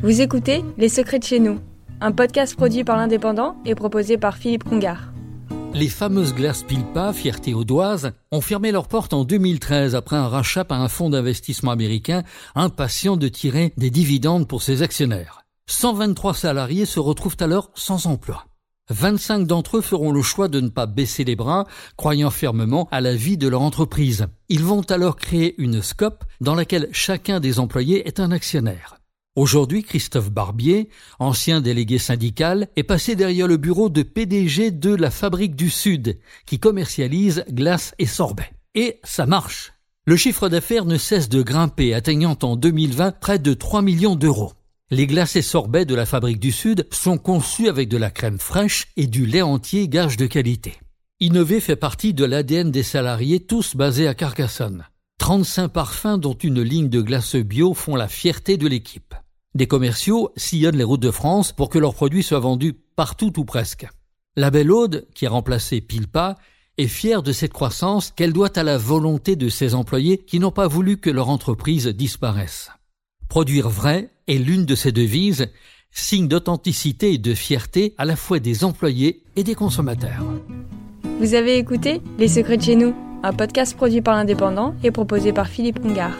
Vous écoutez Les Secrets de chez nous, un podcast produit par l'Indépendant et proposé par Philippe Congar. Les fameuses glaces Pilpa, fierté audoise, ont fermé leurs portes en 2013 après un rachat par un fonds d'investissement américain impatient de tirer des dividendes pour ses actionnaires. 123 salariés se retrouvent alors sans emploi. 25 d'entre eux feront le choix de ne pas baisser les bras, croyant fermement à la vie de leur entreprise. Ils vont alors créer une SCOP dans laquelle chacun des employés est un actionnaire. Aujourd'hui, Christophe Barbier, ancien délégué syndical, est passé derrière le bureau de PDG de la Fabrique du Sud, qui commercialise glace et sorbet. Et ça marche. Le chiffre d'affaires ne cesse de grimper, atteignant en 2020 près de 3 millions d'euros. Les glaces et sorbets de la Fabrique du Sud sont conçus avec de la crème fraîche et du lait entier gage de qualité. Innover fait partie de l'ADN des salariés, tous basés à Carcassonne. 35 parfums dont une ligne de glace bio font la fierté de l'équipe. Des commerciaux sillonnent les routes de France pour que leurs produits soient vendus partout ou presque. La Belle Aude, qui a remplacé Pilpa, est fière de cette croissance qu'elle doit à la volonté de ses employés qui n'ont pas voulu que leur entreprise disparaisse. Produire vrai est l'une de ses devises, signe d'authenticité et de fierté à la fois des employés et des consommateurs. Vous avez écouté Les Secrets de chez nous, un podcast produit par l'Indépendant et proposé par Philippe Congar.